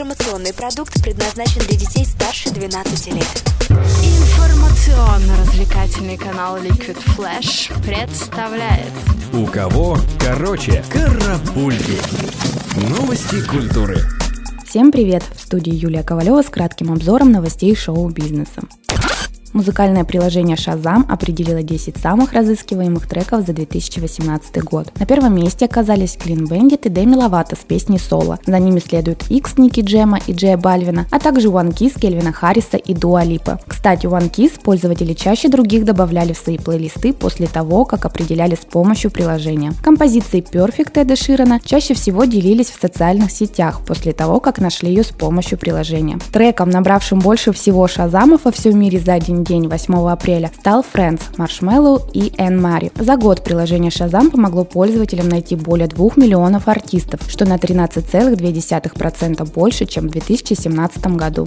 Информационный продукт предназначен для детей старше 12 лет. Информационно-развлекательный канал Liquid Flash представляет У кого короче карапульки. Новости культуры. Всем привет! В студии Юлия Ковалева с кратким обзором новостей шоу-бизнеса. Музыкальное приложение Shazam определило 10 самых разыскиваемых треков за 2018 год. На первом месте оказались Clean Bandit и Demi Lovato с песней «Соло». За ними следуют X Ники Джема и Джея Бальвина, а также One Kiss Кельвина Харриса и Дуа Липа. Кстати, One Kiss пользователи чаще других добавляли в свои плейлисты после того, как определяли с помощью приложения. Композиции Perfect Эда Ширана чаще всего делились в социальных сетях после того, как нашли ее с помощью приложения. Треком, набравшим больше всего шазамов во всем мире за один день 8 апреля стал Friends, Marshmallow и Энн Мари. За год приложение Shazam помогло пользователям найти более 2 миллионов артистов, что на 13,2% больше, чем в 2017 году.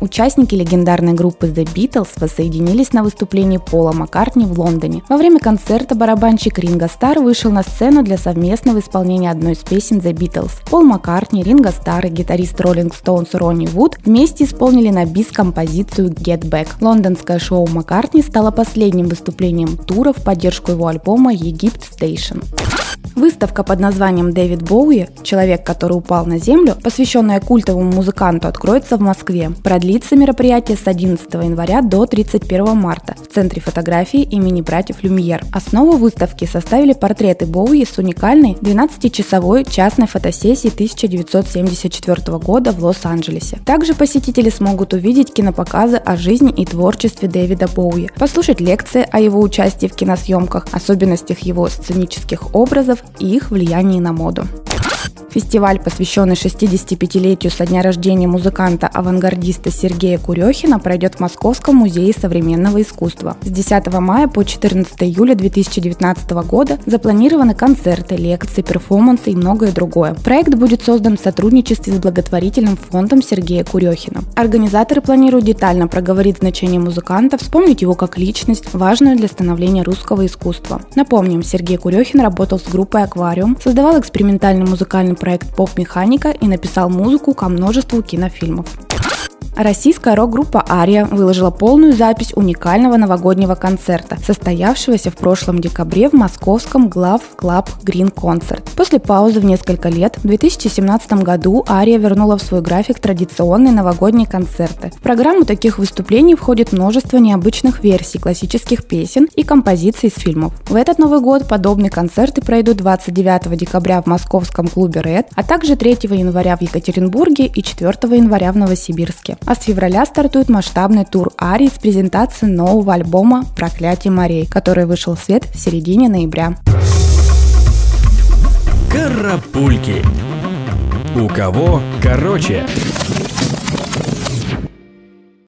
Участники легендарной группы The Beatles воссоединились на выступлении Пола Маккартни в Лондоне. Во время концерта барабанщик Ринго Стар вышел на сцену для совместного исполнения одной из песен The Beatles. Пол Маккартни, Ринго Стар и гитарист Rolling Stones Ронни Вуд вместе исполнили на бис композицию Get Back. Лондонское шоу Маккартни стало последним выступлением тура в поддержку его альбома Египт Station. Выставка под названием «Дэвид Боуи. Человек, который упал на землю», посвященная культовому музыканту, откроется в Москве. Продлится мероприятие с 11 января до 31 марта в Центре фотографии имени братьев Люмьер. Основу выставки составили портреты Боуи с уникальной 12-часовой частной фотосессии 1974 года в Лос-Анджелесе. Также посетители смогут увидеть кинопоказы о жизни и творчестве Дэвида Боуи, послушать лекции о его участии в киносъемках, особенностях его сценических образов и их влиянии на моду. Фестиваль, посвященный 65-летию со дня рождения музыканта-авангардиста Сергея Курехина, пройдет в Московском музее современного искусства. С 10 мая по 14 июля 2019 года запланированы концерты, лекции, перформансы и многое другое. Проект будет создан в сотрудничестве с благотворительным фондом Сергея Курехина. Организаторы планируют детально проговорить значение музыканта, вспомнить его как личность, важную для становления русского искусства. Напомним, Сергей Курехин работал с группой «Аквариум», создавал экспериментальный музыкальный проект «Поп-механика» и написал музыку ко множеству кинофильмов. Российская рок-группа «Ария» выложила полную запись уникального новогоднего концерта, состоявшегося в прошлом декабре в московском Глав Club Green Concert. После паузы в несколько лет, в 2017 году «Ария» вернула в свой график традиционные новогодние концерты. В программу таких выступлений входит множество необычных версий классических песен и композиций из фильмов. В этот Новый год подобные концерты пройдут 29 декабря в московском клубе Red, а также 3 января в Екатеринбурге и 4 января в Новосибирске. А с февраля стартует масштабный тур Арии с презентацией нового альбома «Проклятие морей», который вышел в свет в середине ноября. Карапульки. У кого короче.